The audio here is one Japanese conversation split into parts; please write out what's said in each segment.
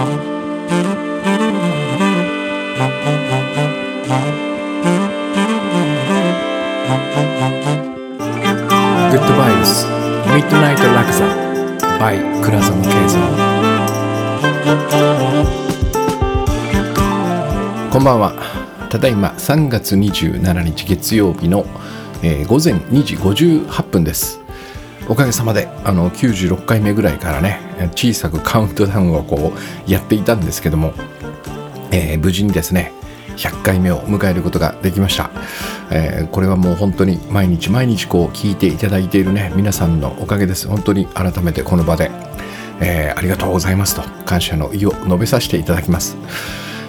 グッドバイブスミッドナイトラクザ by 倉園慶三こんばんはただいま3月27日月曜日の、えー午前2時58分です。おかげさまであの96回目ぐらいからね小さくカウントダウンをこうやっていたんですけども、えー無事にですね100回目を迎えることができました、えーこれはもう本当に毎日毎日こう聞いていただいているね皆さんのおかげです。本当に改めてこの場で、えーありがとうございますと感謝の意を述べさせていただきます。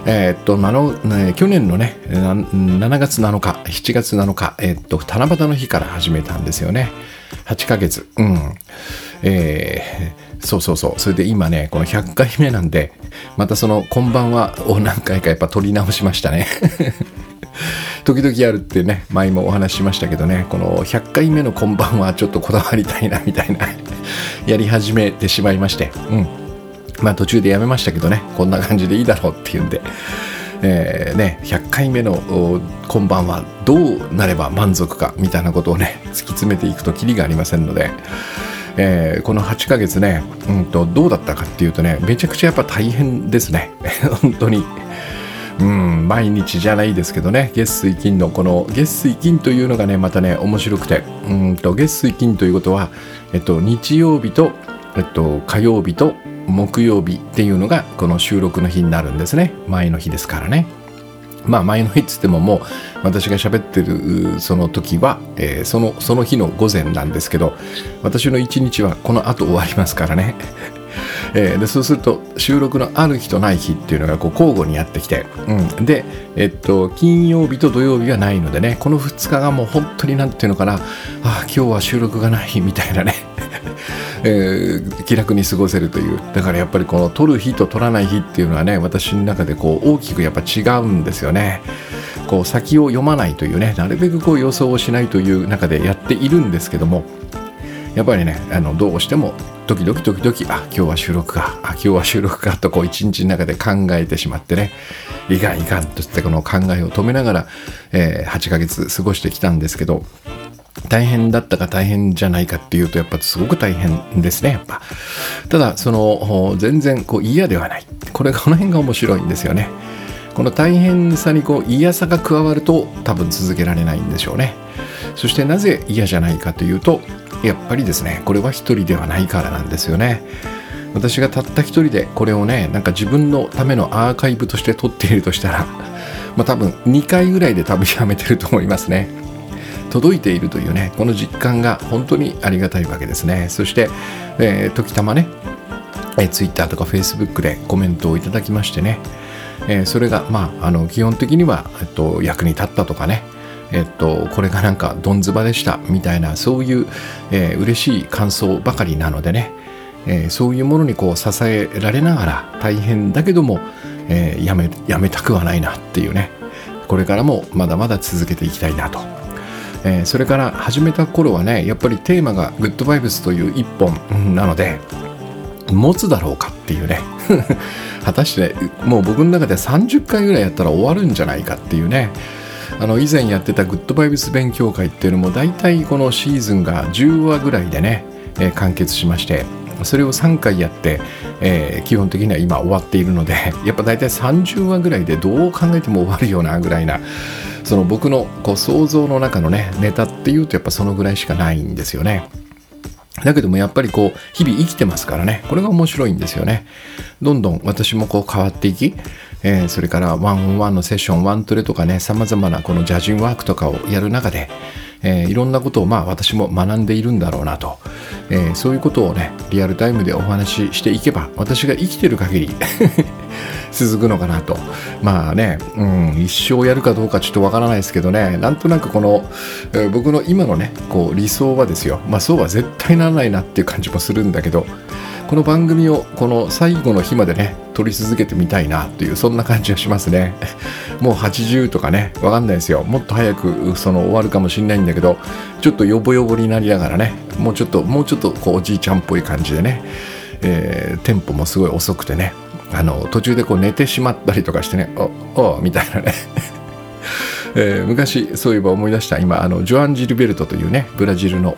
えーっとね去年のね7月7日7月7日、えーっと七夕の日から始めたんですよね。8ヶ月。うん。えーそうそうそう。それで今ねこの100回目なんでまたその「こんばんは」を何回かやっぱ撮り直しましたね。時々やるってね前もお話ししましたけどねこの100回目の「こんばんは」ちょっとこだわりたいなみたいなやり始めてしまいまして。うん。まあ途中でやめましたけどねこんな感じでいいだろうっていうんで。えーね、100回目のこんばんはどうなれば満足かみたいなことをね突き詰めていくとキリがありませんので、えーこの8ヶ月ね、うん、とどうだったかっていうとねめちゃくちゃやっぱ大変ですね。本当に。うん、毎日じゃないですけどね月水金のこの月水金というのがねまたね面白くて。うんと月水金ということは、えっと、日曜日と、えっと、火曜日と木曜日っていうのがこの収録の日になるんですね。前の日ですからね。まあ前の日っつってももう私が喋ってるその時は、えーそのその日の午前なんですけど私の一日はこの後終わりますからね。えーでそうすると収録のある日とない日っていうのがこう交互にやってきて、うん、で、えっと、金曜日と土曜日がないのでねこの2日がもう本当になんていうのかなあ今日は収録がないみたいなね、えー気楽に過ごせるというだからやっぱりこの撮る日と撮らない日っていうのはね私の中でこう大きくやっぱ違うんですよね。こう先を読まないというねなるべくこう予想をしないという中でやっているんですけどもやっぱりねあのどうしても時々時々あ今日は収録かあ今日は収録かとこう一日の中で考えてしまってねいかんいかんとしてこの考えを止めながら、えー8ヶ月過ごしてきたんですけど大変だったか大変じゃないかっていうとやっぱすごく大変ですねやっぱ。ただその全然こう嫌ではない。これこの辺が面白いんですよね。この大変さにこう嫌さが加わると多分続けられないんでしょうね。そしてなぜ嫌じゃないかというとやっぱりですねこれは一人ではないからなんですよね。私がたった一人でこれをねなんか自分のためのアーカイブとして撮っているとしたらまあ多分2回ぐらいで多分やめてると思いますね。届いているというねこの実感が本当にありがたいわけですね。そして、えー時たまねえー、Twitter とか Facebook でコメントをいただきましてね、えーそれがまああの基本的には、えっと、役に立ったとかね。えっと、これがなんかどんずばでしたみたいなそういう、えー嬉しい感想ばかりなのでね、えーそういうものにこう支えられながら大変だけども、えーやめやめたくはないなっていうね。これからもまだまだ続けていきたいなと。えーそれから始めた頃はねやっぱりテーマが「グッドバイブス」という一本なので持つだろうかっていうね。果たしてもう僕の中で30回ぐらいやったら終わるんじゃないかっていうね。あの以前やってたグッドバイブス勉強会っていうのも大体このシーズンが10話ぐらいでね、えー完結しましてそれを3回やって、えー基本的には今終わっているのでやっぱ大体30話ぐらいでどう考えても終わるようなぐらいなその僕のこう想像の中のねネタっていうとやっぱそのぐらいしかないんですよね。だけどもやっぱりこう日々生きてますからねこれが面白いんですよねどんどん私もこう変わっていき、えーそれからワンオンワンのセッションワントレとかねさまざまなこのジャジンワークとかをやる中で、えーいろんなことをまあ私も学んでいるんだろうなと、えーそういうことをねリアルタイムでお話ししていけば私が生きてる限り 続くのかなと。まあね、うん、一生やるかどうかちょっとわからないですけどね。なんとなくこの、えー僕の今のねこう理想はですよ。まあそうは絶対ならないなっていう感じもするんだけど。この番組をこの最後の日までね撮り続けてみたいなというそんな感じがしますね。もう80とかねわかんないですよ。もっと早くその終わるかもしれないんだけどちょっとヨボヨボになりながらねもうちょっともうちょっとこうおじいちゃんっぽい感じでね、えーテンポもすごい遅くてねあの途中でこう寝てしまったりとかしてねおおみたいなね。えー、昔そういえば思い出した。今あのジョアン・ジルベルトというねブラジルの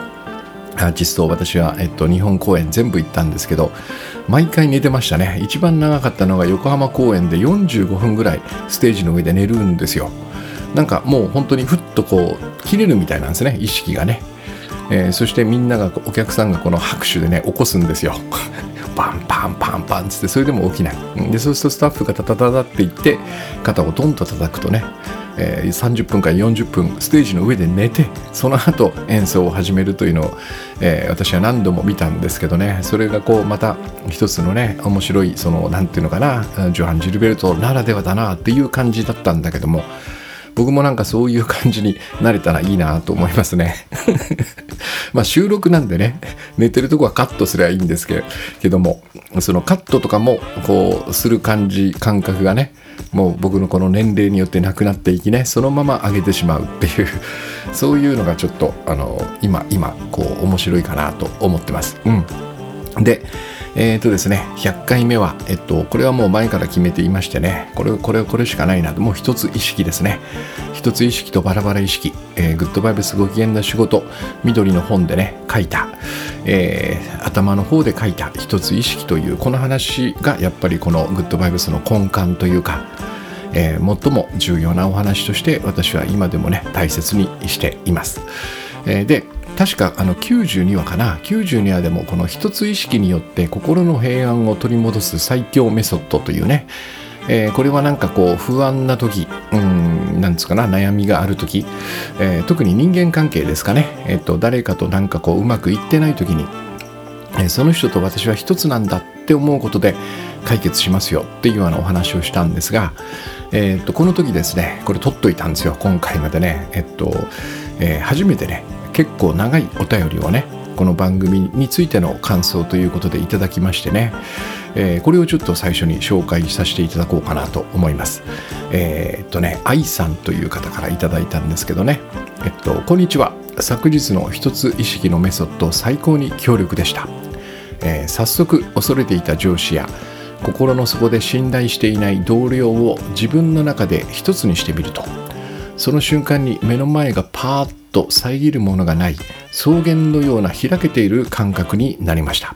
アーティストを私は、えっと、日本公演全部行ったんですけど毎回寝てましたね。一番長かったのが横浜公演で45分ぐらいステージの上で寝るんですよ。なんかもう本当にふっとこう切れるみたいなんですね意識がね、えー、そしてみんながお客さんがこの拍手でね起こすんですよ。パンパンパンパンつってそれでも起きない。でそうするとスタッフがタタタタって言って肩をドンと叩くとねえー、30分から40分ステージの上で寝てその後演奏を始めるというのを、えー、私は何度も見たんですけどね。それがこうまた一つのね面白いその何て言うのかなジョハン・ジルベルトならではだなっていう感じだったんだけども僕もなんかそういう感じになれたらいいなと思いますね まあ収録なんでね寝てるとこはカットすればいいんですけどもそのカットとかもこうする感じ感覚がねもう僕のこの年齢によってなくなっていきねそのまま上げてしまうっていう そういうのがちょっとあの今今こう面白いかなと思ってます。うん、でえっ、ー、とですね、100回目は、えっと、これはもう前から決めていましてね、これ、これ、これしかないなと、もう一つ意識ですね。一つ意識とバラバラ意識、えー、グッドバイブスご機嫌な仕事、緑の本でね、書いた、えー、頭の方で書いた一つ意識という、この話がやっぱりこのグッドバイブスの根幹というか、えー、最も重要なお話として私は今でもね大切にしています。えー、で確かあの92話かな。92話でもこの一つ意識によって心の平安を取り戻す最強メソッドというね、えー、これはなんかこう不安な時うんなんですかな悩みがある時、えー、特に人間関係ですかね、えーと、誰かとなんかこううまくいってない時に、えー、その人と私は一つなんだって思うことで解決しますよ。っていうようなお話をしたんですが、えーと、この時ですねこれ取っといたんですよ。今回までね。えっと、え、初めてね結構長いお便りをねこの番組についての感想ということでいただきましてね、えー、これをちょっと最初に紹介させていただこうかなと思います。えー、っとね、愛さんという方からいただいたんですけどね、えっと、こんにちは。昨日の一つ意識のメソッド最高に強力でした。えー、早速恐れていた上司や心の底で信頼していない同僚を自分の中で一つにしてみるとその瞬間に目の前がパーッと遮るものがない草原のような開けている感覚になりました。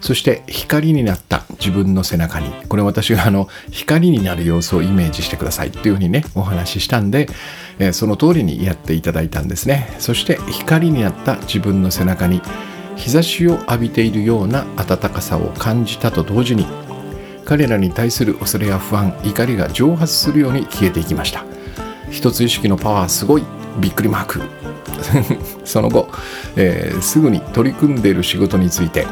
そして光になった自分の背中に。これ私があの光になる様子をイメージしてください。っていうふうにねお話ししたんで、えー、その通りにやっていただいたんですね。そして光になった自分の背中に日差しを浴びているような暖かさを感じたと同時に彼らに対する恐れや不安怒りが蒸発するように消えていきました。一つ意識のパワーすごいびっくりマーク。その後、えー、すぐに取り組んでいる仕事について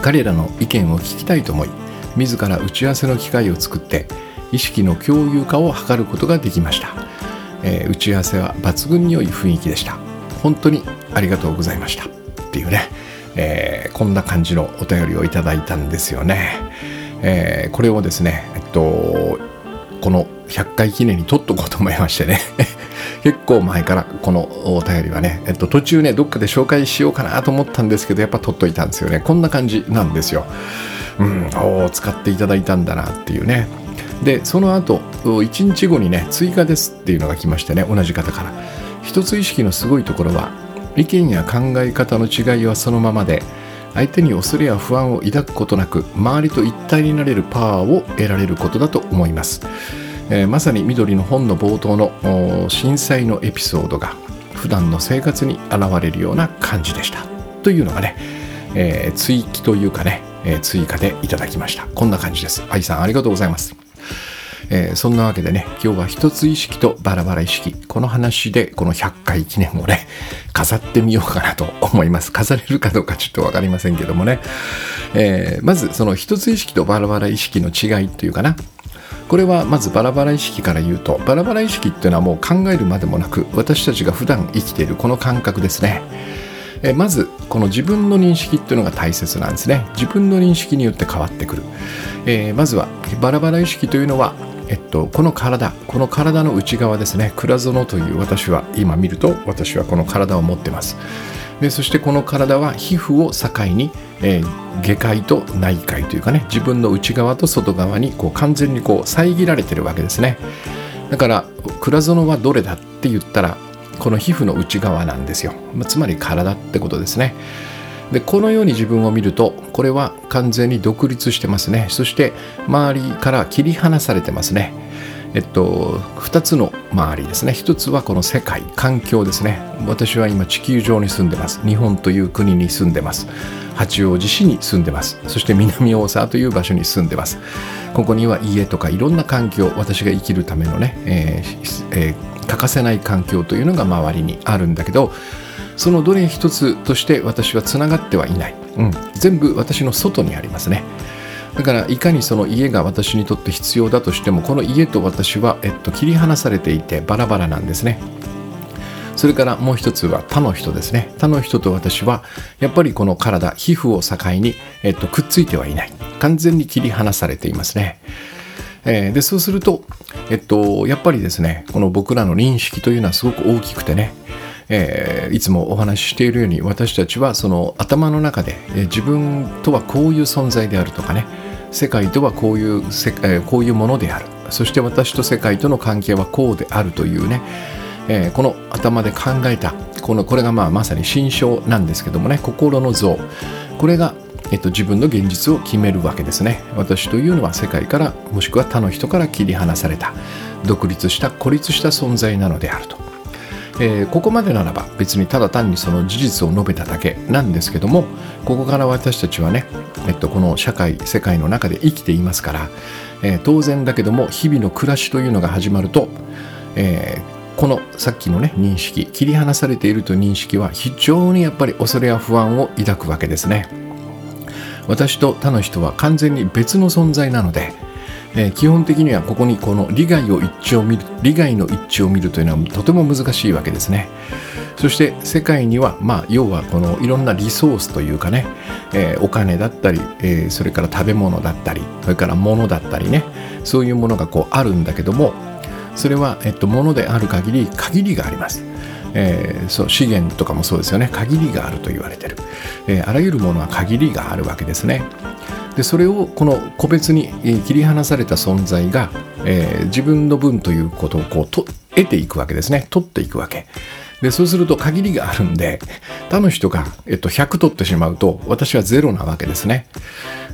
彼らの意見を聞きたいと思い自ら打ち合わせの機会を作って意識の共有化を図ることができました、えー、打ち合わせは抜群に良い雰囲気でした。本当にありがとうございました。っていうね、えー、こんな感じのお便りをいただいたんですよね、えー、これをですねえっとこの100回記念に撮っとこうと思いましてね。結構前からこのお便りはね、えっと、途中ねどっかで紹介しようかなと思ったんですけどやっぱ撮っといたんですよね。こんな感じなんですよ。うんお使っていただいたんだなっていうね。でその後1日後にね追加ですっていうのが来ましてね同じ方から。一つ意識のすごいところは意見や考え方の違いはそのままで相手に恐れや不安を抱くことなく周りと一体になれるパワーを得られることだと思います。えー、まさに緑の本の冒頭の震災のエピソードが普段の生活に現れるような感じでした。というのがね、えー、追記というかね、えー、追加でいただきました。こんな感じです。愛さんありがとうございます。えー、そんなわけでね今日は一つ意識とバラバラ意識。この話でこの100回記念をね飾ってみようかなと思います。飾れるかどうかちょっと分かりませんけどもね、えー、まずその一つ意識とバラバラ意識の違いというかな。これはまずバラバラ意識から言うとバラバラ意識っていうのはもう考えるまでもなく私たちが普段生きているこの感覚ですね。えまずこの自分の認識っていうのが大切なんですね。自分の認識によって変わってくる、えー、まずはバラバラ意識というのはえっと、この体この体の内側ですね。倉園という私は今見ると私はこの体を持ってます。でそしてこの体は皮膚を境に、えー、外界と内界というかね自分の内側と外側にこう完全にこう遮られてるわけですね。だから倉園はどれだって言ったらこの皮膚の内側なんですよ、まあ、つまり体ってことですね。でこのように自分を見るとこれは完全に独立してますね。そして周りから切り離されてますね。えっと、2つの周りですね。1つはこの世界環境ですね。私は今地球上に住んでます。日本という国に住んでます。八王子市に住んでます。そして南大沢という場所に住んでます。ここには家とかいろんな環境私が生きるためのね、えーえー、欠かせない環境というのが周りにあるんだけどそのどれ一つとして私はつながってはいない、うん、全部私の外にありますね。だからいかにその家が私にとって必要だとしてもこの家と私は、えっと、切り離されていてバラバラなんですね。それからもう一つは他の人ですね。他の人と私はやっぱりこの体皮膚を境に、えっと、くっついてはいない。完全に切り離されていますね。えー、でそうすると、えっと、やっぱりですねこの僕らの認識というのはすごく大きくてねえー、いつもお話ししているように私たちはその頭の中で、えー、自分とはこういう存在であるとかね世界とはこういうせ、え、こういうものである。そして私と世界との関係はこうであるというね、えー、この頭で考えたこのこれがまあまさに心象なんですけどもね。心の像。これが、えっと、自分の現実を決めるわけですね。私というのは世界からもしくは他の人から切り離された独立した孤立した存在なのであると。えー、ここまでならば別にただ単にその事実を述べただけなんですけどもここから私たちはね、えっと、この社会世界の中で生きていますから、えー、当然だけども日々の暮らしというのが始まると、えー、このさっきのね認識切り離されていると認識は非常にやっぱり恐れや不安を抱くわけですね。私と他の人は完全に別の存在なのでえー、基本的にはここにこの利害を一致を見る利害の一致を見るというのはとても難しいわけですね。そして世界にはまあ要はこのいろんなリソースというかね、えー、お金だったり、えー、それから食べ物だったりそれから物だったりねそういうものがこうあるんだけどもそれは、えっと、物である限り限りがあります。えー、そう資源とかもそうですよね。限りがあると言われてる、えー、あらゆるものは限りがあるわけですね。でそれをこの個別に切り離された存在が、えー、自分の分ということをこうと得ていくわけですね。取っていくわけ。でそうすると限りがあるんで他の人が、えっと、100取ってしまうと私はゼロなわけですね、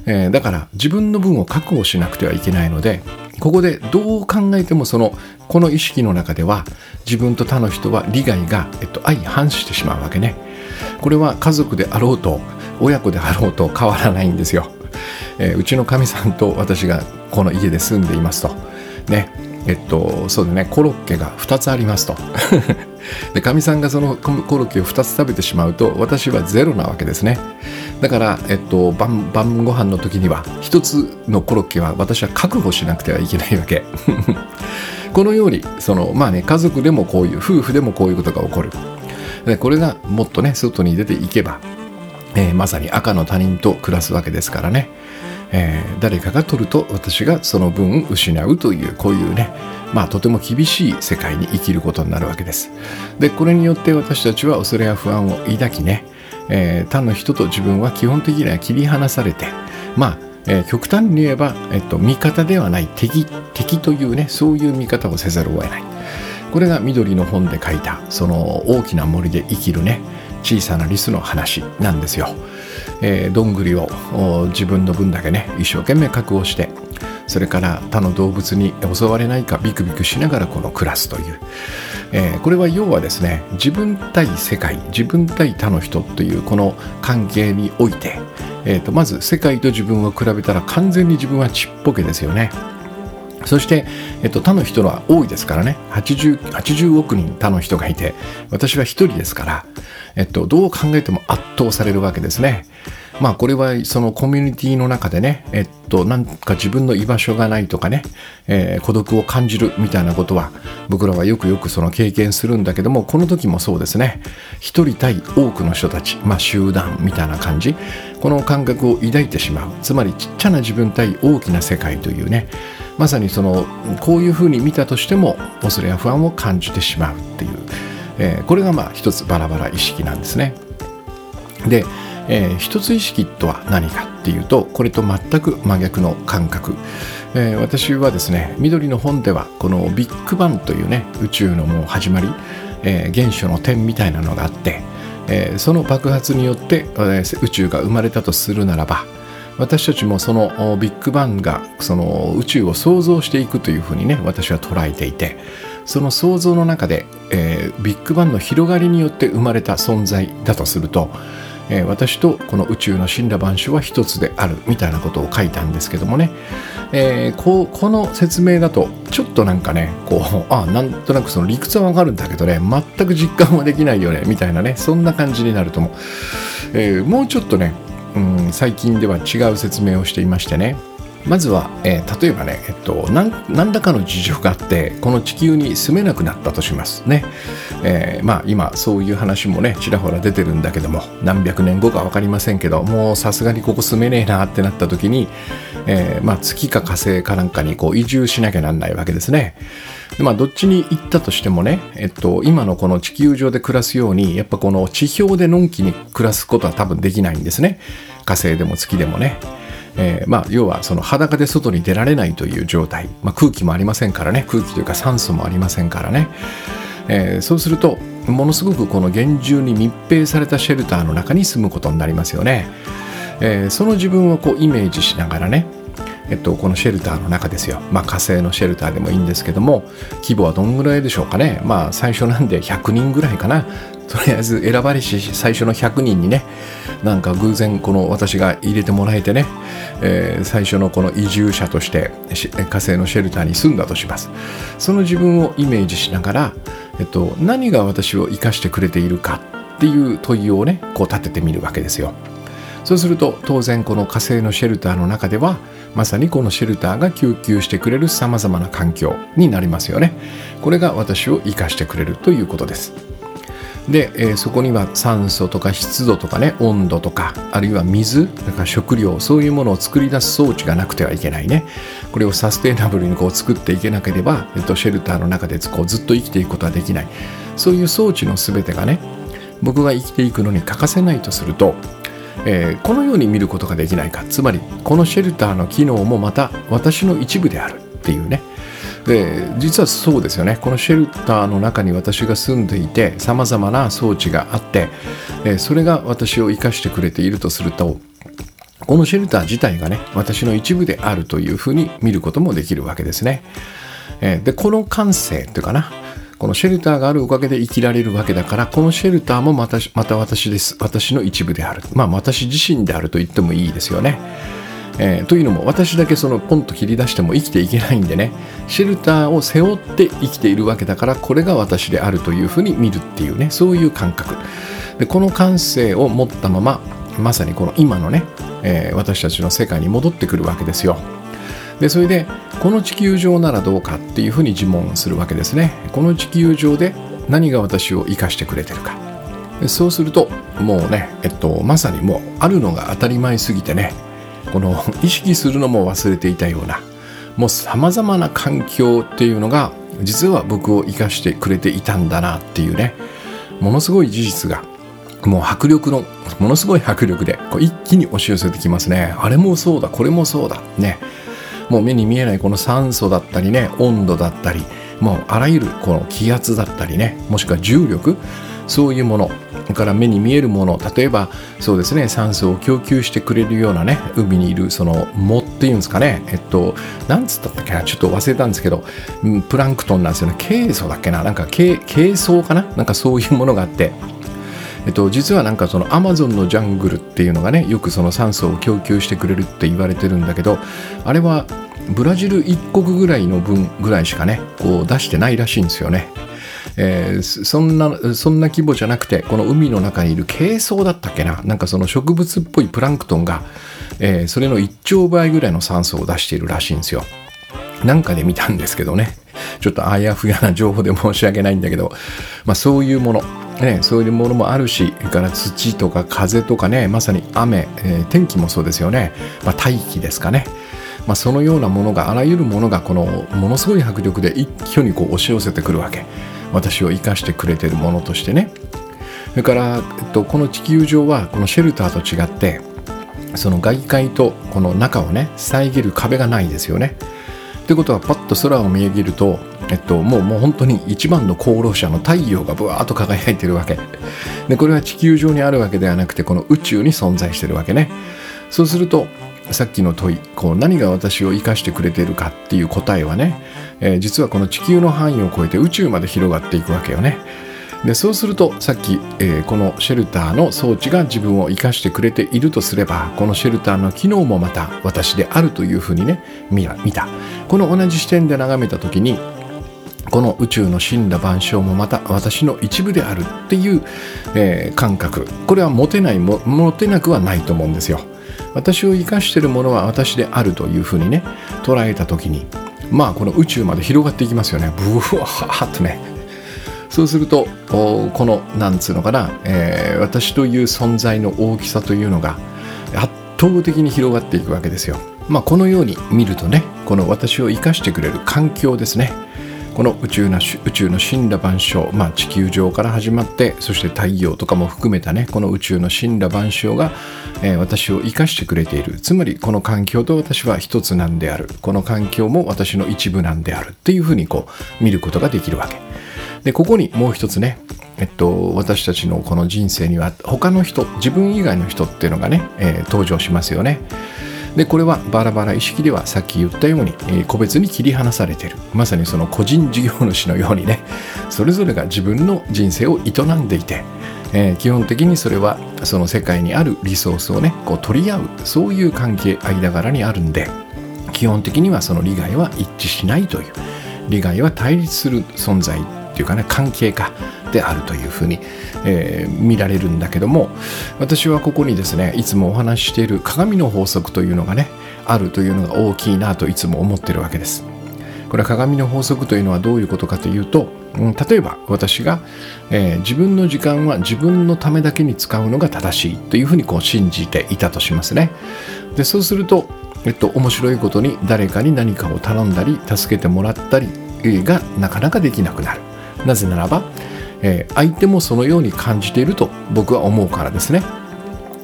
えー、だから自分の分を確保しなくてはいけないのでここでどう考えてもそのこの意識の中では自分と他の人は利害が、えっと、相反してしまうわけね。これは家族であろうと親子であろうと変わらないんですよ。えー、うちのかみさんと私がこの家で住んでいますと。ね。えっと、そうでね、コロッケが2つありますと。で、かみさんがそのコロッケを2つ食べてしまうと、私はゼロなわけですね。だから、えっと、晩晩ご飯の時には、1つのコロッケは私は確保しなくてはいけないわけ。このように、その、まあね、家族でもこういう、夫婦でもこういうことが起こる。でこれがもっとね、外に出ていけば、えー、まさに赤の他人と暮らすわけですからね。えー、誰かが取ると私がその分失うというこういうねまあとても厳しい世界に生きることになるわけです。でこれによって私たちは恐れや不安を抱きね、えー、他の人と自分は基本的には切り離されてまあえー、極端に言えば、えっと、味方ではない敵敵というねそういう見方をせざるを得ないこれが緑の本で書いたその大きな森で生きるね小さなリスの話なんですよ。えー、どんぐりを自分の分だけね一生懸命確保してそれから他の動物に襲われないかビクビクしながらこの暮らすという、えー、これは要はですね自分対世界自分対他の人というこの関係において、えーと、まず世界と自分を比べたら完全に自分はちっぽけですよね。そして、えっと、他の人は多いですからね80、80億人他の人がいて、私は一人ですから、えっと、どう考えても圧倒されるわけですね。まあこれはそのコミュニティの中でね、えっと、なんか自分の居場所がないとかね、えー、孤独を感じるみたいなことは僕らはよくよくその経験するんだけども、この時もそうですね、一人対多くの人たち、まあ集団みたいな感じ、この感覚を抱いてしまう。つまりちっちゃな自分対大きな世界というね、まさにそのこういうふうに見たとしても恐れや不安を感じてしまうっていう、えー、これがまあ一つバラバラ意識なんですね。で、えー、一つ意識とは何かっていうとこれと全く真逆の感覚、えー、私はですね緑の本ではこのビッグバンというね宇宙のもう始まり、えー、原初の点みたいなのがあって、えー、その爆発によって、えー、宇宙が生まれたとするならば私たちもそのビッグバンがその宇宙を創造していくというふうにね私は捉えていてその創造の中で、えー、ビッグバンの広がりによって生まれた存在だとすると、えー、私とこの宇宙の死んだ万象は一つであるみたいなことを書いたんですけどもね、えー、ここの説明だとちょっとなんかねこうあなんとなくその理屈はわかるんだけどね全く実感はできないよねみたいなねそんな感じになると思う、えー、もうちょっとね、うん、最近では違う説明をしていましてね。まずは、えー、例えばね、えっと、何らかの事情があってこの地球に住めなくなったとしますね、えー、まあ今そういう話もねちらほら出てるんだけども何百年後か分かりませんけどもうさすがにここ住めねえなってなった時に、えー、まあ、月か火星かなんかにこう移住しなきゃなんないわけですね。でまあどっちに行ったとしてもね、えっと、今のこの地球上で暮らすようにやっぱこの地表でのんきに暮らすことは多分できないんですね。火星でも月でもね。えー、まあ、要はその裸で外に出られないという状態、まあ、空気もありませんからね。空気というか酸素もありませんからね、えー、そうするとものすごくこの厳重に密閉されたシェルターの中に住むことになりますよね、えー、その自分をこうイメージしながらねえっと、このシェルターの中ですよ、まあ、火星のシェルターでもいいんですけども規模はどんぐらいでしょうかね。まあ最初なんで100人ぐらいかな。とりあえず選ばれし最初の100人にねなんか偶然この私が入れてもらえてね、えー、最初のこの移住者として火星のシェルターに住んだとします。その自分をイメージしながら、えっと、何が私を生かしてくれているかっていう問いをねこう立ててみるわけですよ。そうすると当然この火星のシェルターの中ではまさにこのシェルターが供給してくれるさまざまな環境になりますよね。これが私を生かしてくれるということですで、えー、そこには酸素とか湿度とかね温度とかあるいは水だから食料そういうものを作り出す装置がなくてはいけないね。これをサステイナブルにこう作っていけなければ、えっと、シェルターの中でこうずっと生きていくことはできない。そういう装置の全てがね僕が生きていくのに欠かせないとするとえー、このように見ることができないか。つまりこのシェルターの機能もまた私の一部である。っていうね。で実はそうですよね。このシェルターの中に私が住んでいてさまざまな装置があって、えそれが私を生かしてくれているとするとこのシェルター自体がね私の一部であるというふうに見ることもできるわけですね。えでこの感性というかな。このシェルターがあるおかげで生きられるわけだからこのシェルターもまたまた私です。私の一部である。まあ私自身であると言ってもいいですよね。えー、というのも私だけそのポンと切り出しても生きていけないんでね。シェルターを背負って生きているわけだからこれが私であるというふうに見るっていうね。そういう感覚。でこの感性を持ったまままさにこの今のね、えー、私たちの世界に戻ってくるわけですよ。でそれでこの地球上ならどうかっていうふうに自問するわけですね。この地球上で何が私を生かしてくれてるか。そうするともうね、えっと、まさにもうあるのが当たり前すぎてね。この意識するのも忘れていたようなもうさまざまな環境っていうのが実は僕を生かしてくれていたんだなっていうねものすごい事実がもう迫力のものすごい迫力でこう一気に押し寄せてきますね。あれもそうだこれもそうだね。もう目に見えないこの酸素だったりね温度だったりもうあらゆるこの気圧だったりねもしくは重力そういうものから目に見えるもの例えばそうですね酸素を供給してくれるようなね海にいるその藻っていうんですかねえっとなんつったっけなちょっと忘れたんですけどプランクトンなんですよね。ケイ素だっけななんかケイ素かな？なんかそういうものがあってえっと、実はなんかそのアマゾンのジャングルっていうのがねよくその酸素を供給してくれるって言われてるんだけどあれはブラジル1国ぐらいの分ぐらいしかねこう出してないらしいんですよね。えー、そんなそんな規模じゃなくてこの海の中にいる珪藻だったっけななんかその植物っぽいプランクトンが、えー、それの1兆倍ぐらいの酸素を出しているらしいんですよ。なんかで見たんですけどねちょっとあやふやな情報で申し訳ないんだけど、まあ、そういうものね、そういうものもあるしそれから土とか風とかねまさに雨、えー、天気もそうですよね、まあ、大気ですかね。まあ、そのようなものがあらゆるものがこのものすごい迫力で一挙にこう押し寄せてくるわけ。私を生かしてくれてるものとしてね。それから、えっと、この地球上はこのシェルターと違ってその外界とこの中をね遮る壁がないですよね。ということはパッと空を見上げると、えっと、もうもう本当に一番の功労者の太陽がぶわーっと輝いてるわけ。でこれは地球上にあるわけではなくてこの宇宙に存在してるわけね。そうするとさっきの問いこう何が私を生かしてくれてるかっていう答えはね、えー、実はこの地球の範囲を超えて宇宙まで広がっていくわけよね。でそうするとさっき、えー、このシェルターの装置が自分を生かしてくれているとすればこのシェルターの機能もまた私であるというふうにね見た。この同じ視点で眺めた時にこの宇宙の死んだ万象もまた私の一部であるっていう、えー、感覚。これは持てないも持てなくはないと思うんですよ。私を生かしているものは私であるというふうにね捉えた時にまあこの宇宙まで広がっていきますよね。ブワーッとね。そうするとこのなんつうのかな、えー、私という存在の大きさというのが圧倒的に広がっていくわけですよ。まあ、このように見るとねこの私を生かしてくれる環境ですね。この宇宙な宇宙の死んだ万象、まあ、地球上から始まってそして太陽とかも含めたねこの宇宙の死んだ万象が、えー、私を生かしてくれている。つまりこの環境と私は一つなんである。この環境も私の一部なんである。っていうふうにこう見ることができるわけ。でここにもう一つねえっと、私たちのこの人生には他の人自分以外の人っていうのがね、えー、登場しますよね。でこれはバラバラ意識ではさっき言ったように、えー、個別に切り離されている。まさにその個人事業主のようにね それぞれが自分の人生を営んでいて、えー、基本的にそれはその世界にあるリソースをねこう取り合うそういう関係間柄にあるんで基本的にはその利害は一致しないという。利害は対立する存在っていうかね関係かであるというふうに、えー、見られるんだけども私はここにですねいつもお話ししている鏡の法則というのがねあるというのが大きいなといつも思ってるわけです。これは鏡の法則というのはどういうことかというと、うん、例えば私が、えー、自分の時間は自分のためだけに使うのが正しいというふうにこう信じていたとしますね。でそうすると、えっと、面白いことに誰かに何かを頼んだり助けてもらったりがなかなかできなくなる。なぜならば、えー、相手もそのように感じていると僕は思うからですね。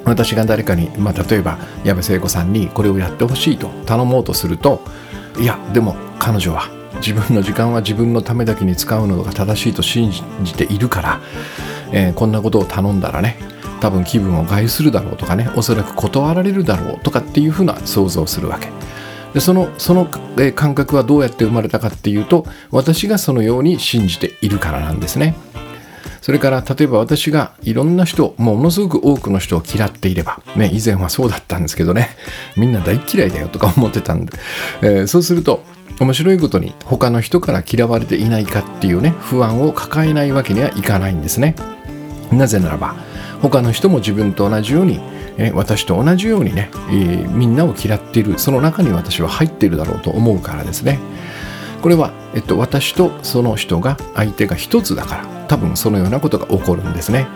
私が誰かに、まあ、例えば矢部聖子さんにこれをやってほしいと頼もうとするといやでも彼女は自分の時間は自分のためだけに使うのが正しいと信じているから、えー、こんなことを頼んだらね多分気分を害するだろうとかねおそらく断られるだろうとかっていうふうな想像をするわけ。でそのその感覚はどうやって生まれたかっていうと私がそのように信じているからなんですね。それから例えば私がいろんな人ものすごく多くの人を嫌っていればね以前はそうだったんですけどねみんな大嫌いだよとか思ってたんで、えー、そうすると面白いことに他の人から嫌われていないかっていうね不安を抱えないわけにはいかないんですね。なぜならば他の人も自分と同じようにえ私と同じようにね、えー、みんなを嫌っている。その中に私は入っているだろうと思うからですね。これは、えっと、私とその人が相手が一つだから多分そのようなことが起こるんですね。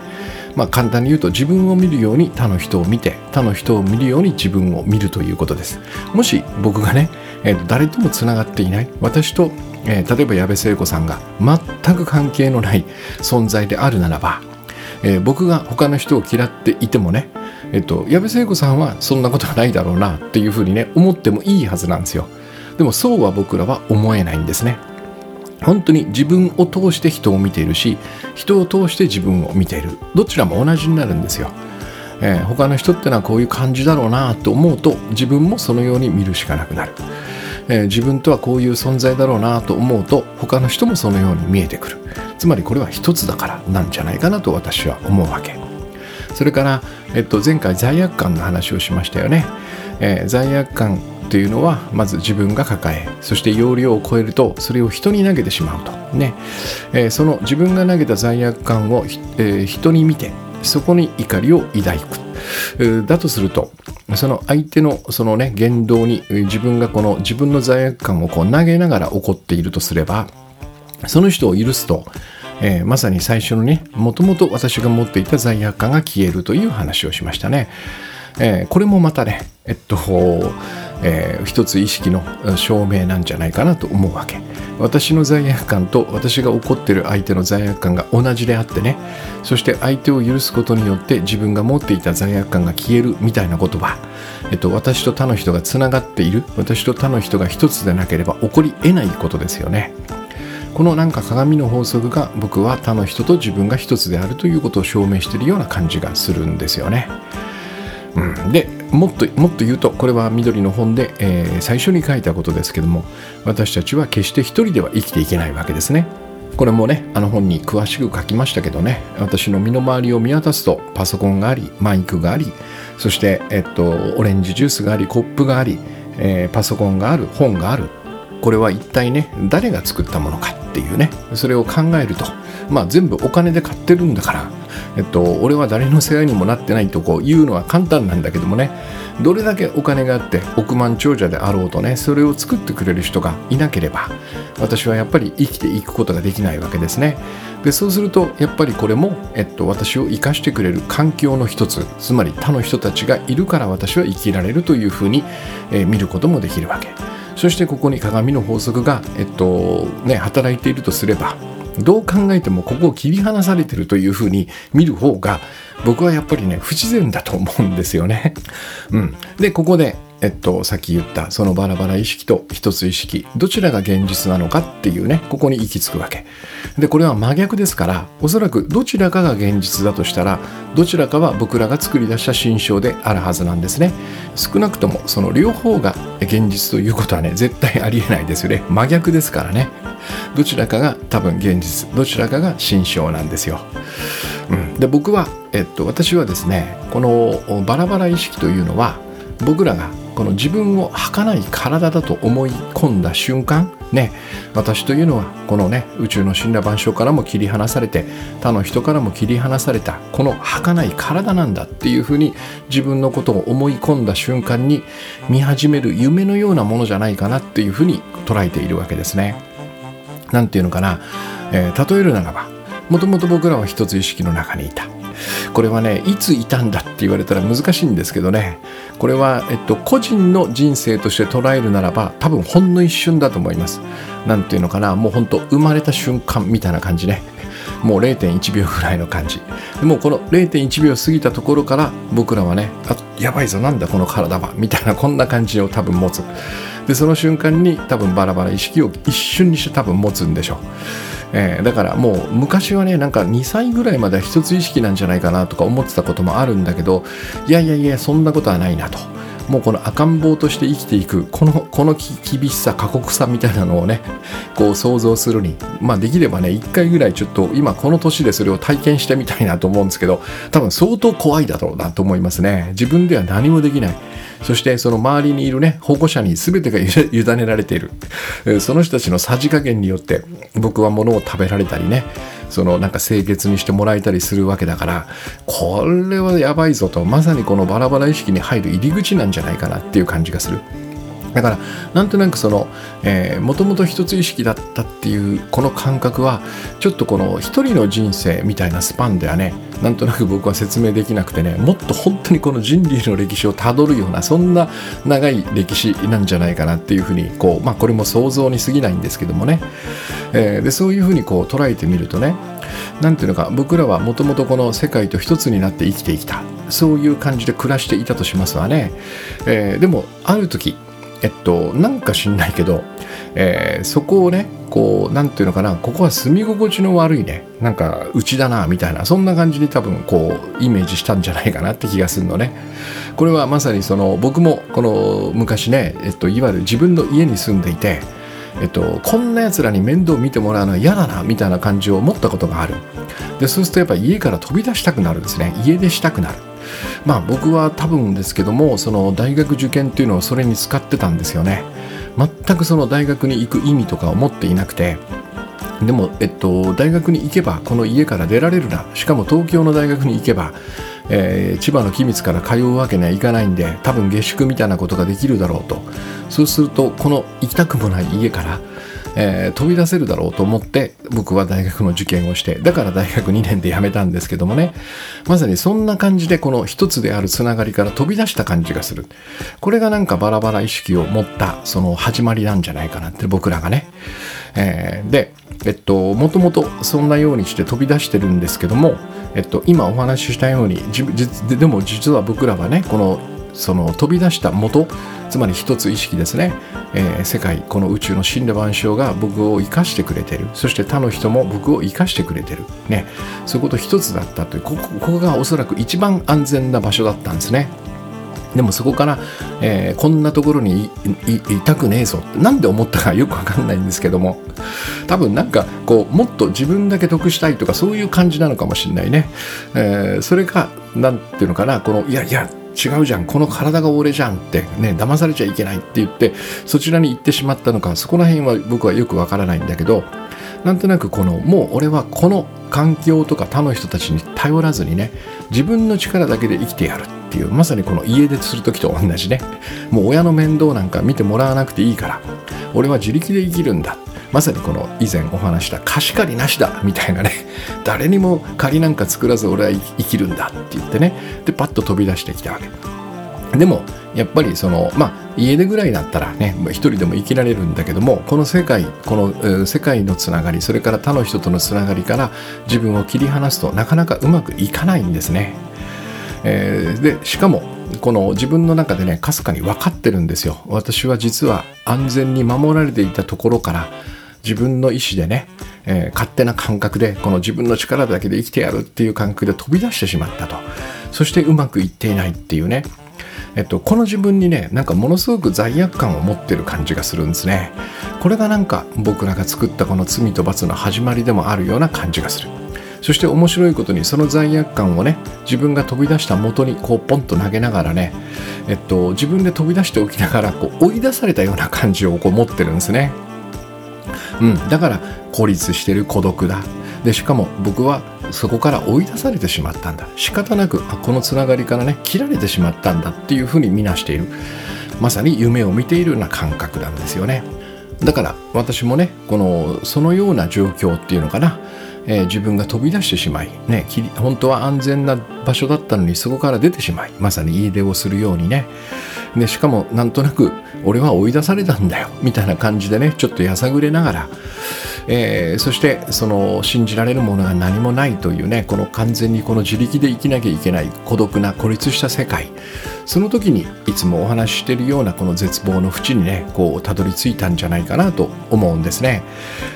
まあ簡単に言うと自分を見るように他の人を見て他の人を見るように自分を見るということです。もし僕がね、えー、誰ともつながっていない私と、えー、例えば矢部聖子さんが全く関係のない存在であるならば、えー、僕が他の人を嫌っていてもねえっと、矢部聖子さんはそんなことはないだろうなっていうふうにね思ってもいいはずなんですよ。でもそうは僕らは思えないんですね。本当に自分を通して人を見ているし人を通して自分を見ている。どちらも同じになるんですよ、えー、他の人ってのはこういう感じだろうなと思うと自分もそのように見るしかなくなる、えー、自分とはこういう存在だろうなと思うと他の人もそのように見えてくる。つまりこれは一つだからなんじゃないかなと私は思うわけ。それから、えっと、前回罪悪感の話をしましたよね、えー、罪悪感というのはまず自分が抱えそして容量を超えるとそれを人に投げてしまうと。ね、えー、その自分が投げた罪悪感を、えー、人に見てそこに怒りを抱く。だとするとその相手のそのね言動に自分がこの自分の罪悪感をこう投げながら怒っているとすればその人を許すとえー、まさに最初のねもともと私が持っていた罪悪感が消えるという話をしましたね。えー、これもまたねえっとえー、一つ意識の証明なんじゃないかなと思うわけ。私の罪悪感と私が怒ってる相手の罪悪感が同じであってね。そして相手を許すことによって自分が持っていた罪悪感が消えるみたいなことは、えっと、私と他の人がつながっている。私と他の人が一つでなければ起こり得ないことですよね。このなんか鏡の法則が僕は他の人と自分が一つであるということを証明しているような感じがするんですよね。うん、でもっともっと言うとこれは緑の本で、えー、最初に書いたことですけども私たちは決して一人では生きていけないわけですね。これもねあの本に詳しく書きましたけどね私の身の回りを見渡すとパソコンがありマイクがありそして、えっと、オレンジジュースがありコップがあり、えー、パソコンがある本があるこれは一体ね誰が作ったものかっていうねそれを考えるとまあ全部お金で買ってるんだからえっと俺は誰の世話にもなってないとこう言うのは簡単なんだけどもね。どれだけお金があって億万長者であろうとねそれを作ってくれる人がいなければ私はやっぱり生きていくことができないわけですね。でそうするとやっぱりこれも、えっと、私を生かしてくれる環境の一つつまり他の人たちがいるから私は生きられるというふうに、えー、見ることもできるわけ。そしてここに鏡の法則が、えっとね、働いているとすればどう考えてもここを切り離されてるというふうに見る方が僕はやっぱりね不自然だと思うんですよね。うん、でここでえっと、さっき言ったそのバラバラ意識と一つ意識どちらが現実なのかっていうねここに行き着くわけ。でこれは真逆ですからおそらくどちらかが現実だとしたらどちらかは僕らが作り出した心象であるはずなんですね。少なくともその両方が現実ということはね絶対ありえないですよね。真逆ですからね。どちらかが多分現実どちらかが心象なんですよ、うん、で僕は、えっと、私はですねこのバラバラ意識というのは僕らがこの自分を儚い体だと思い込んだ瞬間ね私というのはこのね宇宙の神羅万象からも切り離されて他の人からも切り離されたこの儚い体なんだっていうふうに自分のことを思い込んだ瞬間に見始める夢のようなものじゃないかなっていうふうに捉えているわけですね。なんていうのかな、えー、例えるならばもともと僕らは一つ意識の中にいた。これはねいついたんだって言われたら難しいんですけどね。これは、えっと、個人の人生として捉えるならば多分ほんの一瞬だと思います。何ていうのかなもうほんと生まれた瞬間みたいな感じね。もう0.1秒ぐらいの感じ。でもこの0.1秒過ぎたところから僕らはねあやばいぞなんだこの体はみたいなこんな感じを多分持つ。でその瞬間に多分バラバラ意識を一瞬にして多分持つんでしょうえー、だからもう昔はねなんか2歳ぐらいまでは一つ意識なんじゃないかなとか思ってたこともあるんだけどいやいやいやそんなことはないなと。もうこの赤ん坊として生きていくこのこの厳しさ過酷さみたいなのをねこう想像するにまあできればね1回ぐらいちょっと今この年でそれを体験してみたいなと思うんですけど多分相当怖いだろうなと思いますね。自分では何もできない。そしてその周りにいるね保護者に全てが委ねられている。その人たちのさじ加減によって僕は物を食べられたりねそのなんか清潔にしてもらえたりするわけだからこれはやばいぞとまさにこのバラバラ意識に入る入り口なんじゃないかなっていう感じがする。だからなんとなくそのもともと一つ意識だったっていうこの感覚はちょっとこの一人の人生みたいなスパンではね。なんとなく僕は説明できなくてねもっと本当にこの人類の歴史をたどるようなそんな長い歴史なんじゃないかなっていうふうにこうまあこれも想像に過ぎないんですけどもね、えー、でそういうふうにこう捉えてみるとね何ていうのか僕らはもともとこの世界と一つになって生きてきた。そういう感じで暮らしていたとしますわね、えー、でもある時えっとなんか知んないけど、えー、そこをねこう何て言うのかなここは住み心地の悪いねなんかうちだなみたいなそんな感じに多分こうイメージしたんじゃないかなって気がするのね。これはまさにその僕もこの昔ね、えっと、いわゆる自分の家に住んでいてえっと、こんなやつらに面倒見てもらうのは嫌だなみたいな感じを持ったことがある。でそうするとやっぱ家から飛び出したくなるんですね。家出したくなる。まあ僕は多分ですけどもその大学受験っていうのをそれに使ってたんですよね。全くその大学に行く意味とかを持っていなくて。でも、えっと、大学に行けばこの家から出られるな。しかも東京の大学に行けば、えー、千葉の君津から通うわけにはいかないんで多分下宿みたいなことができるだろうと。そうするとこの行きたくもない家からえー、飛び出せるだろうと思って僕は大学の受験をしてだから大学2年で辞めたんですけどもね。まさにそんな感じでこの一つであるつながりから飛び出した感じがする。これがなんかバラバラ意識を持ったその始まりなんじゃないかなって僕らがね、えー、でえっともともとそんなようにして飛び出してるんですけども、えっと、今お話ししたようにでも実は僕らはねこのその飛び出した元つまり一つ意識ですね、えー、世界この宇宙の真羅万象が僕を生かしてくれてる。そして他の人も僕を生かしてくれてる。ね。そういうこと一つだったという。ここここがおそらく一番安全な場所だったんですね。でもそこから、えー、こんなところにいたくねえぞ。ってなんで思ったかよくわかんないんですけども。多分なんかこうもっと自分だけ得したいとかそういう感じなのかもしれないね、えー、それが何ていうのかな。このいやいや違うじゃんこの体が俺じゃんってね騙されちゃいけないって言ってそちらに行ってしまったのかそこら辺は僕はよくわからないんだけどなんとなくこのもう俺はこの環境とか他の人たちに頼らずにね自分の力だけで生きてやるっていうまさにこの家出する時と同じね。もう親の面倒なんか見てもらわなくていいから俺は自力で生きるんだ。まさにこの以前お話した貸し借りなしだみたいなね。誰にも借りなんか作らず俺は生きるんだって言ってね。でパッと飛び出してきたわけ。でもやっぱりそのまあ家出ぐらいだったらね一人でも生きられるんだけどもこの世界この、世界のつながりそれから他の人とのつながりから自分を切り離すとなかなかうまくいかないんですね。えー、でしかもこの自分の中でねかすかに分かってるんですよ。私は実は安全に守られていたところから自分の意思でね、えー、勝手な感覚でこの自分の力だけで生きてやるっていう感覚で飛び出してしまったと。そしてうまくいっていないっていうね。えっと、この自分にねなんかものすごく罪悪感を持ってる感じがするんですね。これがなんか僕らが作ったこの罪と罰の始まりでもあるような感じがする。そして面白いことにその罪悪感をね自分が飛び出した元にこうポンと投げながらね、えっと、自分で飛び出しておきながらこう追い出されたような感じをこう持ってるんですね。うん、だから孤立してる孤独だ。でしかも僕はそこから追い出されてしまったんだ。仕方なくあこのつながりからね切られてしまったんだっていうふうに見なしている。まさに夢を見ているような感覚なんですよね。だから私もねこのそのような状況っていうのかな。えー、自分が飛び出してしまい、ね、本当は安全な場所だったのにそこから出てしまいまさに家出をするようにね。でしかもなんとなく俺は追い出されたんだよみたいな感じでねちょっとやさぐれながら、えー、そしてその信じられるものが何もないというねこの完全にこの自力で生きなきゃいけない孤独な孤立した世界。その時にいつもお話ししているようなこの絶望の淵にねこうたどり着いたんじゃないかなと思うんですね。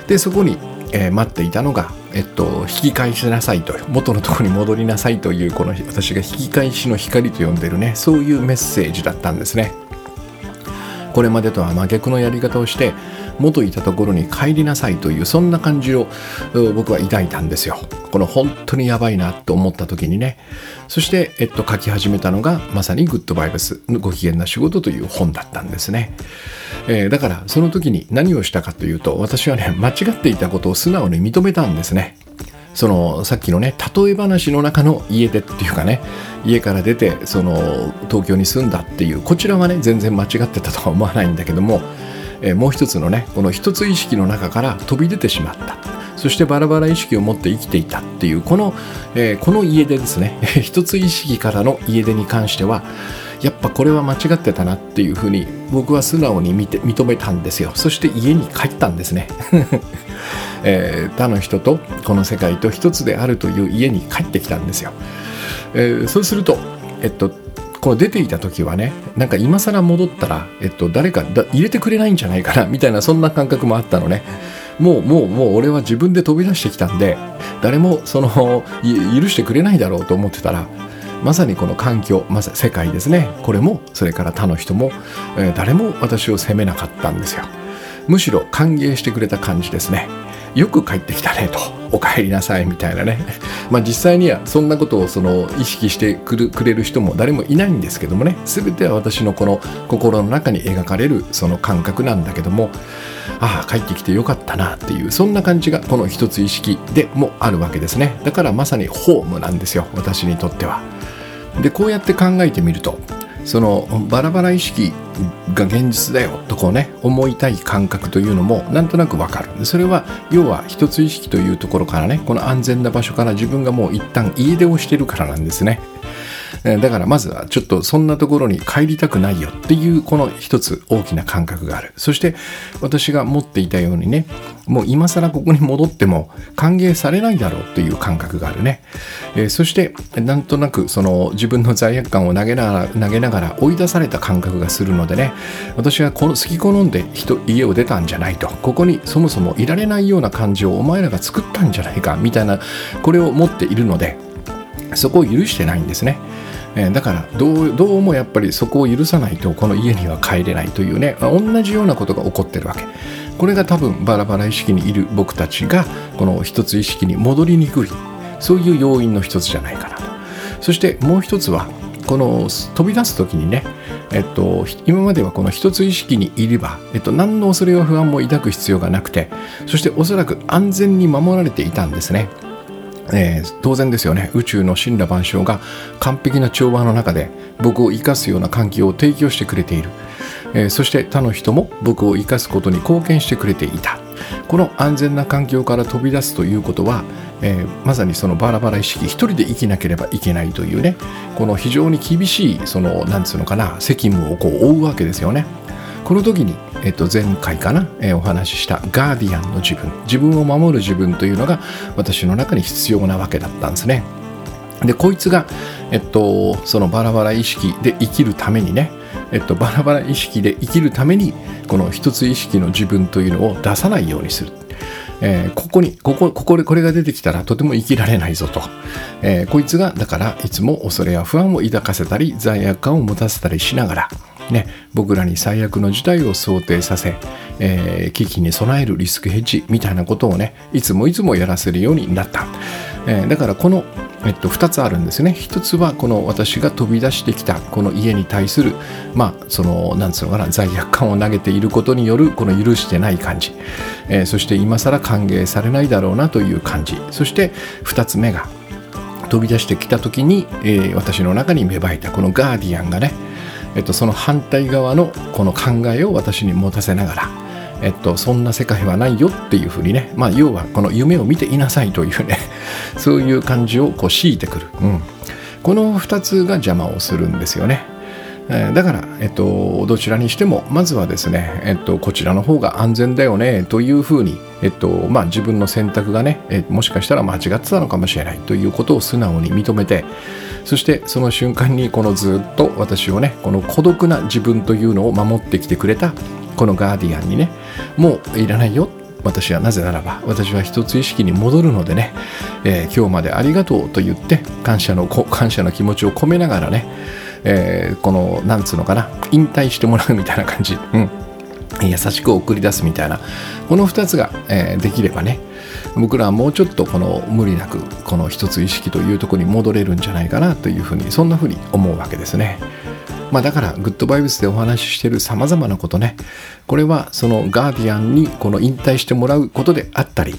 でそこにえー、待っていたのが、えっと、引き返しなさいと元のとこに戻りなさいというこの私が引き返しの光と呼んでるねそういうメッセージだったんですね。これまでとは真逆のやり方をして元いたところに帰りなさいというそんな感じを僕は抱いたんですよ。この本当にやばいなと思った時にね。そして、えっと、書き始めたのがまさにグッドバイブスのご機嫌な仕事という本だったんですね、えー、だからその時に何をしたかというと私はね間違っていたことを素直に認めたんですね。そのさっきのね例え話の中の家出っていうかね家から出てその東京に住んだっていうこちらはね全然間違ってたとは思わないんだけどもえー、もう一つのねこの一つ意識の中から飛び出てしまった。そしてバラバラ意識を持って生きていたっていうこの、えー、この家出ですね。一つ意識からの家出に関してはやっぱこれは間違ってたなっていうふうに僕は素直に見て認めたんですよ。そして家に帰ったんですね、えー、他の人とこの世界と一つであるという家に帰ってきたんですよ、えー、そうするとえっとこう出ていた時はねなんか今更戻ったら、えっと、誰か入れてくれないんじゃないかなみたいなそんな感覚もあったのね。もうもうもう俺は自分で飛び出してきたんで誰もその許してくれないだろうと思ってたらまさにこの環境まさに世界ですね。これもそれから他の人も、えー、誰も私を責めなかったんですよ。むしろ歓迎してくれた感じですね。よく帰ってきたねとお帰りなさいみたいなね。まあ実際にはそんなことをその意識してくるくれる人も誰もいないんですけどもね。全ては私のこの心の中に描かれるその感覚なんだけどもああ帰ってきてよかったなっていうそんな感じがこの一つ意識でもあるわけですね。だからまさにホームなんですよ私にとっては。でこうやって考えてみるとそのバラバラ意識が現実だよとこうね思いたい感覚というのもなんとなくわかる。それは要は一つ意識というところからねこの安全な場所から自分がもう一旦家出をしてるからなんですね。だからまずはちょっとそんなところに帰りたくないよっていうこの一つ大きな感覚がある。そして私が持っていたようにねもう今更ここに戻っても歓迎されないだろうという感覚があるね、えー、そしてなんとなくその自分の罪悪感を投げながら投げながら追い出された感覚がするのでね私はこの好き好んで人家を出たんじゃないと。ここにそもそもいられないような感じをお前らが作ったんじゃないかみたいなこれを持っているのでそこを許してないんですね。えだからどうどうもやっぱりそこを許さないとこの家には帰れないというね同じようなことが起こってるわけこれが多分バラバラ意識にいる僕たちがこの一つ意識に戻りにくいそういう要因の一つじゃないかなとそしてもう一つはこの飛び出す時にねえっと、今まではこの一つ意識にいれば、えっと、何の恐れや不安も抱く必要がなくてそしておそらく安全に守られていたんですね。えー、当然ですよね。宇宙の神羅万象が完璧な調和の中で僕を生かすような環境を提供してくれている、えー、そして他の人も僕を生かすことに貢献してくれていた。この安全な環境から飛び出すということは、えー、まさにそのバラバラ意識一人で生きなければいけないというねこの非常に厳しいそのなんつうのかな責務をこう負うわけですよね。この時にえっと、前回かな、えー、お話ししたガーディアンの自分自分を守る自分というのが私の中に必要なわけだったんですね。でこいつが、えっと、そのバラバラ意識で生きるためにねえっと、バラバラ意識で生きるためにこの一つ意識の自分というのを出さないようにする、えー、ここにここここでこれが出てきたらとても生きられないぞと、えー、こいつがだからいつも恐れや不安を抱かせたり罪悪感を持たせたりしながらね、僕らに最悪の事態を想定させ、えー、危機に備えるリスクヘッジみたいなことをねいつもいつもやらせるようになった、えー、だからこの、えっと、2つあるんですね。1つはこの私が飛び出してきたこの家に対するまあそのなんつうのかな罪悪感を投げていることによるこの許してない感じ、えー、そして今更歓迎されないだろうなという感じ。そして2つ目が飛び出してきた時に、えー、私の中に芽生えたこのガーディアンがねえっと、その反対側のこの考えを私に持たせながら、えっと、そんな世界はないよっていうふうにね、まあ、要はこの夢を見ていなさいというねそういう感じをこう強いてくる、うん、この2つが邪魔をするんですよね。えだから、えっと、どちらにしてもまずはですね、えっと、こちらの方が安全だよねというふうに、えっとまあ、自分の選択がね、えもしかしたら間違ってたのかもしれないということを素直に認めてそしてその瞬間にこのずっと私をねこの孤独な自分というのを守ってきてくれたこのガーディアンにねもういらないよ私はなぜならば私は一つ意識に戻るのでね、えー、今日までありがとうと言って感謝の感謝の気持ちを込めながらね、えー、このなんつうのかな引退してもらうみたいな感じ、うん、優しく送り出すみたいな。この2つが、えー、できればね僕らはもうちょっとこの無理なくこの一つ意識というとこに戻れるんじゃないかなというふうにそんなふうに思うわけですね。まあ、だからグッドバイブスでお話ししてるさまざまなことね。これはそのガーディアンにこの引退してもらうことであったり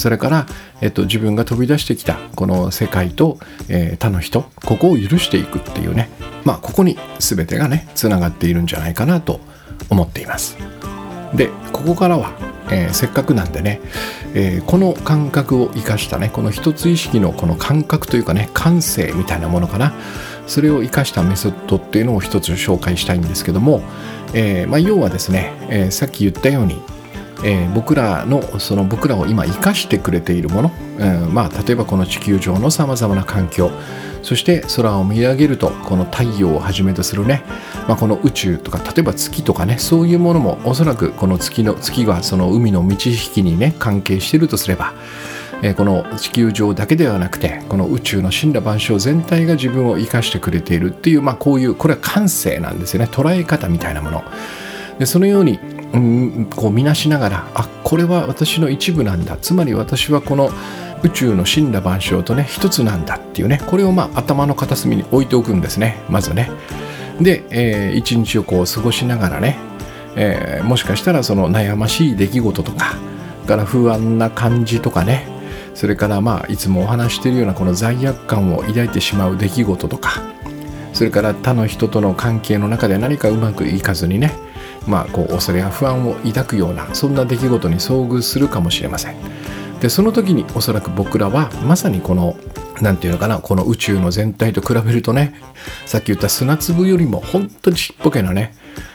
それから、えっと、自分が飛び出してきたこの世界と、えー、他の人ここを許していくっていうね。まあここに全てがねつながっているんじゃないかなと思っています。でここからはえー、せっかくなんでね、えー、この感覚を生かしたねこの一つ意識のこの感覚というかね感性みたいなものかな。それを生かしたメソッドっていうのを一つ紹介したいんですけども、えー、まあ、要はですね、えさっき言ったようにえー、僕らのその僕らを今生かしてくれているもの、うん、まあ例えばこの地球上のさまざまな環境そして空を見上げるとこの太陽をはじめとするね、まあ、この宇宙とか例えば月とかねそういうものもおそらくこの月の月がその海の満ち引きにね関係しているとすれば、えー、この地球上だけではなくてこの宇宙の神羅万象全体が自分を生かしてくれているっていう、まあ、こういうこれは感性なんですよね。捉え方みたいなもの。でそのようにうんこう見なしながらあこれは私の一部なんだ。つまり私はこの宇宙の神羅万象とね一つなんだっていうね。これをまあ頭の片隅に置いておくんですね。まずね。で、えー、一日をこう過ごしながらね、えー、もしかしたらその悩ましい出来事とかから不安な感じとかね。それからまあいつもお話しているようなこの罪悪感を抱いてしまう出来事とか。それから他の人との関係の中で何かうまくいかずにねまあこう恐れや不安を抱くようなそんな出来事に遭遇するかもしれません。でその時におそらく僕らはまさにこの何て言うのかなこの宇宙の全体と比べるとねさっき言った砂粒よりも本当にちっぽけなね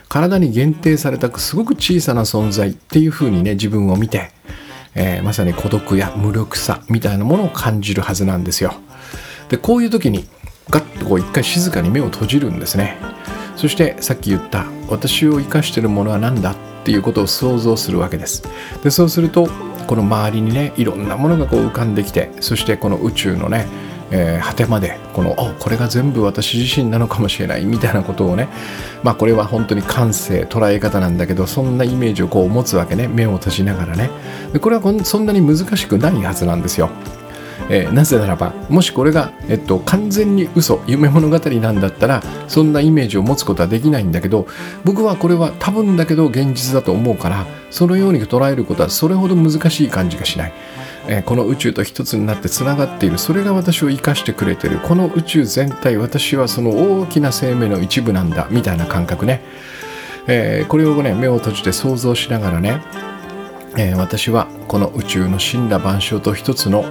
体に限定されたくすごく小さな存在っていう風にね自分を見て、えー、まさに孤独や無力さみたいなものを感じるはずなんですよ。でこういう時にガッとこう一回静かに目を閉じるんですね。そしてさっき言った私を生かしているものは何だっていうことを想像するわけです。でそうするとこの周りにねいろんなものがこう浮かんできてそしてこの宇宙のね、えー、果てまでこのあこれが全部私自身なのかもしれないみたいなことをねまあこれは本当に感性捉え方なんだけどそんなイメージをこう持つわけね。目を閉じながらね。でこれはそんなに難しくないはずなんですよ。えー、なぜならばもしこれが、えっと、完全に嘘夢物語なんだったらそんなイメージを持つことはできないんだけど僕はこれは多分だけど現実だと思うからそのように捉えることはそれほど難しい感じがしない。えー、この宇宙と一つになってつながっているそれが私を生かしてくれているこの宇宙全体私はその大きな生命の一部なんだみたいな感覚ね、えー、これをね目を閉じて想像しながらねえー、私はこの宇宙の神羅万象と一つの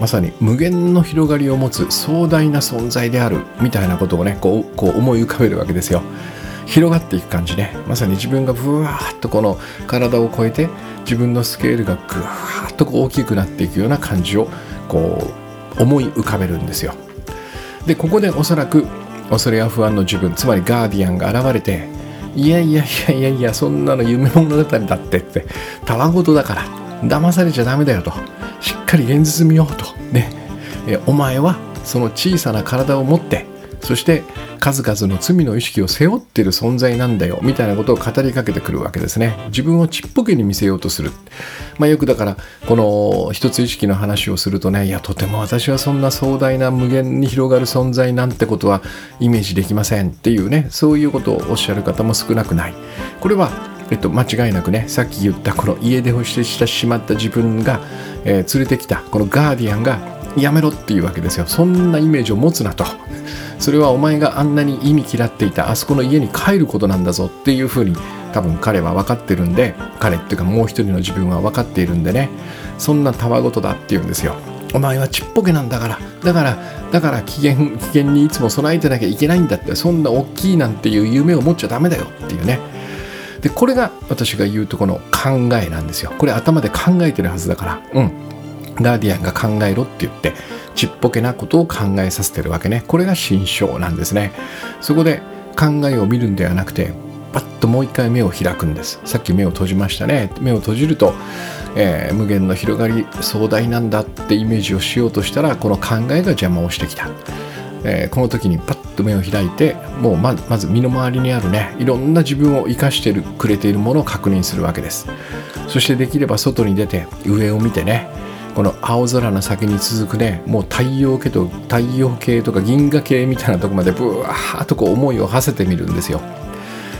まさに無限の広がりを持つ壮大な存在であるみたいなことをねこうこう思い浮かべるわけですよ。広がっていく感じね。まさに自分がブワーッとこの体を超えて自分のスケールがぐわーッとこう大きくなっていくような感じをこう思い浮かべるんですよ。でここでおそらく恐れや不安の自分つまりガーディアンが現れていやいやいやいやいやそんなの夢物語だってってたわごとだから騙されちゃダメだよとしっかり現実見ようとね。えお前はその小さな体を持ってそして数々の罪の意識を背負ってる存在なんだよみたいなことを語りかけてくるわけですね。自分をちっぽけに見せようとする。まあよくだからこの一つ意識の話をするとねいやとても私はそんな壮大な無限に広がる存在なんてことはイメージできませんっていうねそういうことをおっしゃる方も少なくない。これはえっと、間違いなくねさっき言ったこの家出をしてしまった自分が、えー、連れてきたこのガーディアンがやめろっていうわけですよ。そんなイメージを持つなと。それはお前があんなに意味嫌っていたあそこの家に帰ることなんだぞっていうふうに多分彼は分かってるんで彼っていうかもう一人の自分は分かっているんでね。そんなたわごとだって言うんですよ。お前はちっぽけなんだから。だからだから危険危険にいつも備えてなきゃいけないんだって。そんな大きいなんていう夢を持っちゃダメだよっていうね。でこれが私が言うとこの考えなんですよ。これ頭で考えてるはずだから。うんガーディアンが考えろって言ってちっぽけなことを考えさせてるわけね。これが心象なんですね。そこで考えを見るんではなくてパッともう一回目を開くんです。さっき目を閉じましたね。目を閉じると、えー、無限の広がり壮大なんだってイメージをしようとしたらこの考えが邪魔をしてきた。えー、この時にパッと目を開いてもうまず身の回りにあるね。いろんな自分を生かしてるくれているものを確認するわけです。そしてできれば外に出て上を見てね。この青空の先に続くねもう太陽系と太陽系とか銀河系みたいなとこまでブワーッとこう思いを馳せてみるんですよ。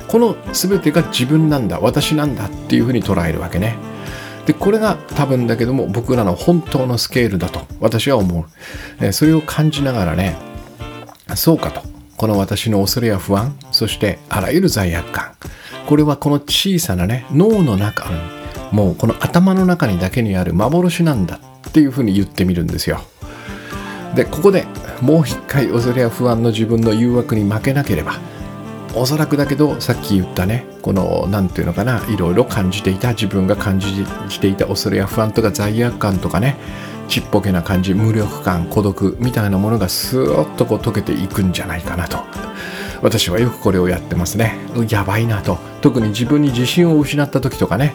この全てが自分なんだ私なんだっていうふうに捉えるわけね。でこれが多分だけども僕らの本当のスケールだと私は思う、えそれを感じながらねそうかと。この私の恐れや不安そしてあらゆる罪悪感。これはこの小さなね脳の中もうこの頭の中にだけにある幻なんだっていうふうに言ってみるんですよ。でここでもう一回恐れや不安の自分の誘惑に負けなければおそらくだけどさっき言ったねこの何て言うのかないろいろ感じていた自分が感じていた恐れや不安とか罪悪感とかねちっぽけな感じ無力感孤独みたいなものがスーッとこう溶けていくんじゃないかなと。私はよくこれをやってますね。やばいなと。特に自分に自信を失った時とかね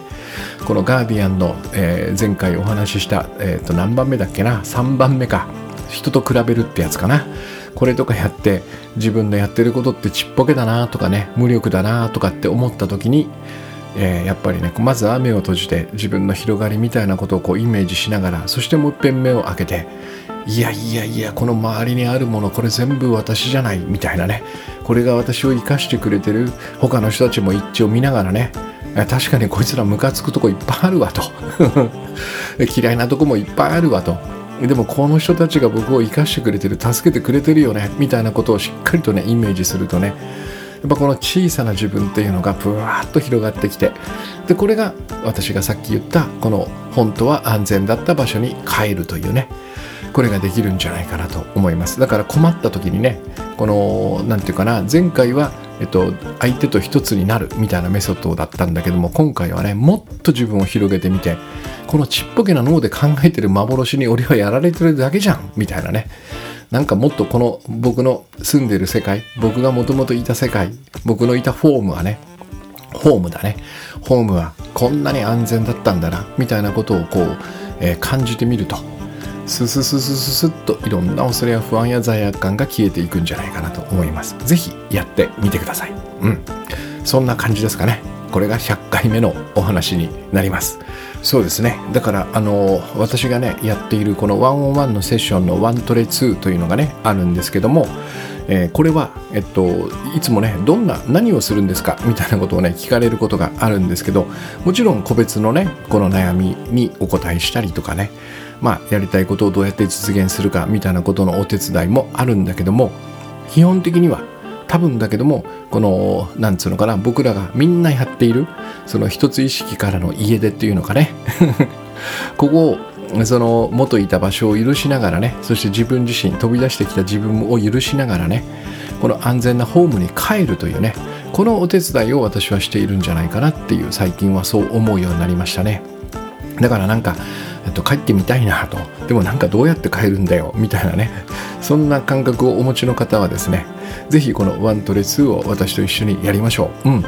このガーディアンの、えー、前回お話しした、えー、と何番目だっけな3番目か人と比べるってやつかな。これとかやって自分のやってることってちっぽけだなとかね無力だなとかって思った時に、えー、やっぱりねまずは目を閉じて自分の広がりみたいなことをこうイメージしながらそしてもう一遍目を開けていやいやいやこの周りにあるものこれ全部私じゃないみたいなね。これが私を生かしてくれてる他の人たちも一致を見ながらね。確かにこいつらムカつくとこいっぱいあるわと。嫌いなとこもいっぱいあるわと。でもこの人たちが僕を生かしてくれてる助けてくれてるよねみたいなことをしっかりとねイメージするとね。やっぱこの小さな自分っていうのがブワーッと広がってきて。でこれが私がさっき言ったこの本当は安全だった場所に帰るというね。これができるんじゃないかなと思います。だから困った時にねこの何て言うかな前回はえっと、相手と一つになるみたいなメソッドだったんだけども今回はねもっと自分を広げてみてこのちっぽけな脳で考えてる幻に俺はやられてるだけじゃんみたいなね。なんかもっとこの僕の住んでる世界僕がもともといた世界僕のいたフォームはねホームだね。ホームはこんなに安全だったんだなみたいなことをこう、えー、感じてみると。ススススススッといろんな恐れや不安や罪悪感が消えていくんじゃないかなと思います。是非やってみてください。うん。そんな感じですかね。これが100回目のお話になります。そうですね。だからあの私がねやっているこの101のセッションの1トレ2というのがねあるんですけどもえー、これは、えっと、いつもねどんな何をするんですかみたいなことをね聞かれることがあるんですけどもちろん個別のねこの悩みにお答えしたりとかねまあ、やりたいことをどうやって実現するかみたいなことのお手伝いもあるんだけども基本的には多分だけどもこのなんつうのかな僕らがみんなやっているその一つ意識からの家出っていうのかね。ここをその元いた場所を許しながらねそして自分自身飛び出してきた自分を許しながらねこの安全なホームに帰るというねこのお手伝いを私はしているんじゃないかなっていう最近はそう思うようになりましたね。だからなんかえっと、帰ってみたいなと。でもなんかどうやって帰るんだよ。みたいなね。そんな感覚をお持ちの方はですね是非このワントレ2を私と一緒にやりましょう、うん。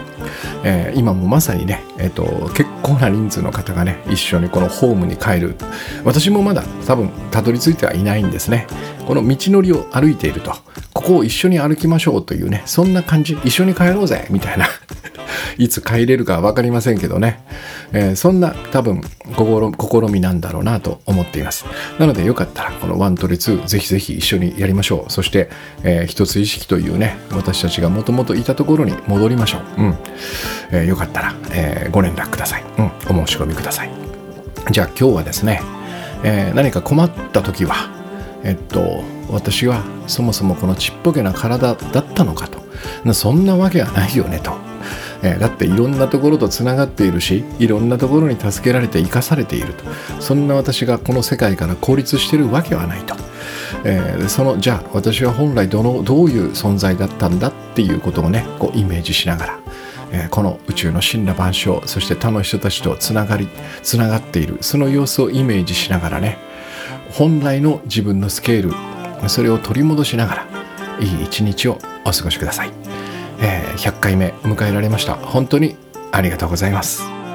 えー、今もまさにね、えっと、結構な人数の方がね一緒にこのホームに帰る。私もまだ多分たどり着いてはいないんですね。この道のりを歩いていると。ここを一緒に歩きましょうというねそんな感じ。一緒に帰ろうぜ。みたいな。いつ帰れるか分かりませんけどね、えー、そんな多分試みなんだろうなと思っています。なのでよかったらこの1トレ2ぜひぜひ一緒にやりましょう。そして、えー、一つ意識というね私たちがもともといたところに戻りましょう、うん。えー、よかったら、えー、ご連絡ください、うん、お申し込みください。じゃあ今日はですね、えー、何か困った時はえっと私はそもそもこのちっぽけな体だったのかと。そんなわけはないよねと。えー、だっていろんなところとつながっているしいろんなところに助けられて生かされていると。そんな私がこの世界から孤立してるわけはないと、えー、そのじゃあ私は本来どのどういう存在だったんだっていうことをねこうイメージしながらえこの宇宙の神羅万象そして他の人たちとつながりつながっている。その様子をイメージしながらね本来の自分のスケールそれを取り戻しながらいい一日をお過ごしください。えー、100回目迎えられました。本当にありがとうございます。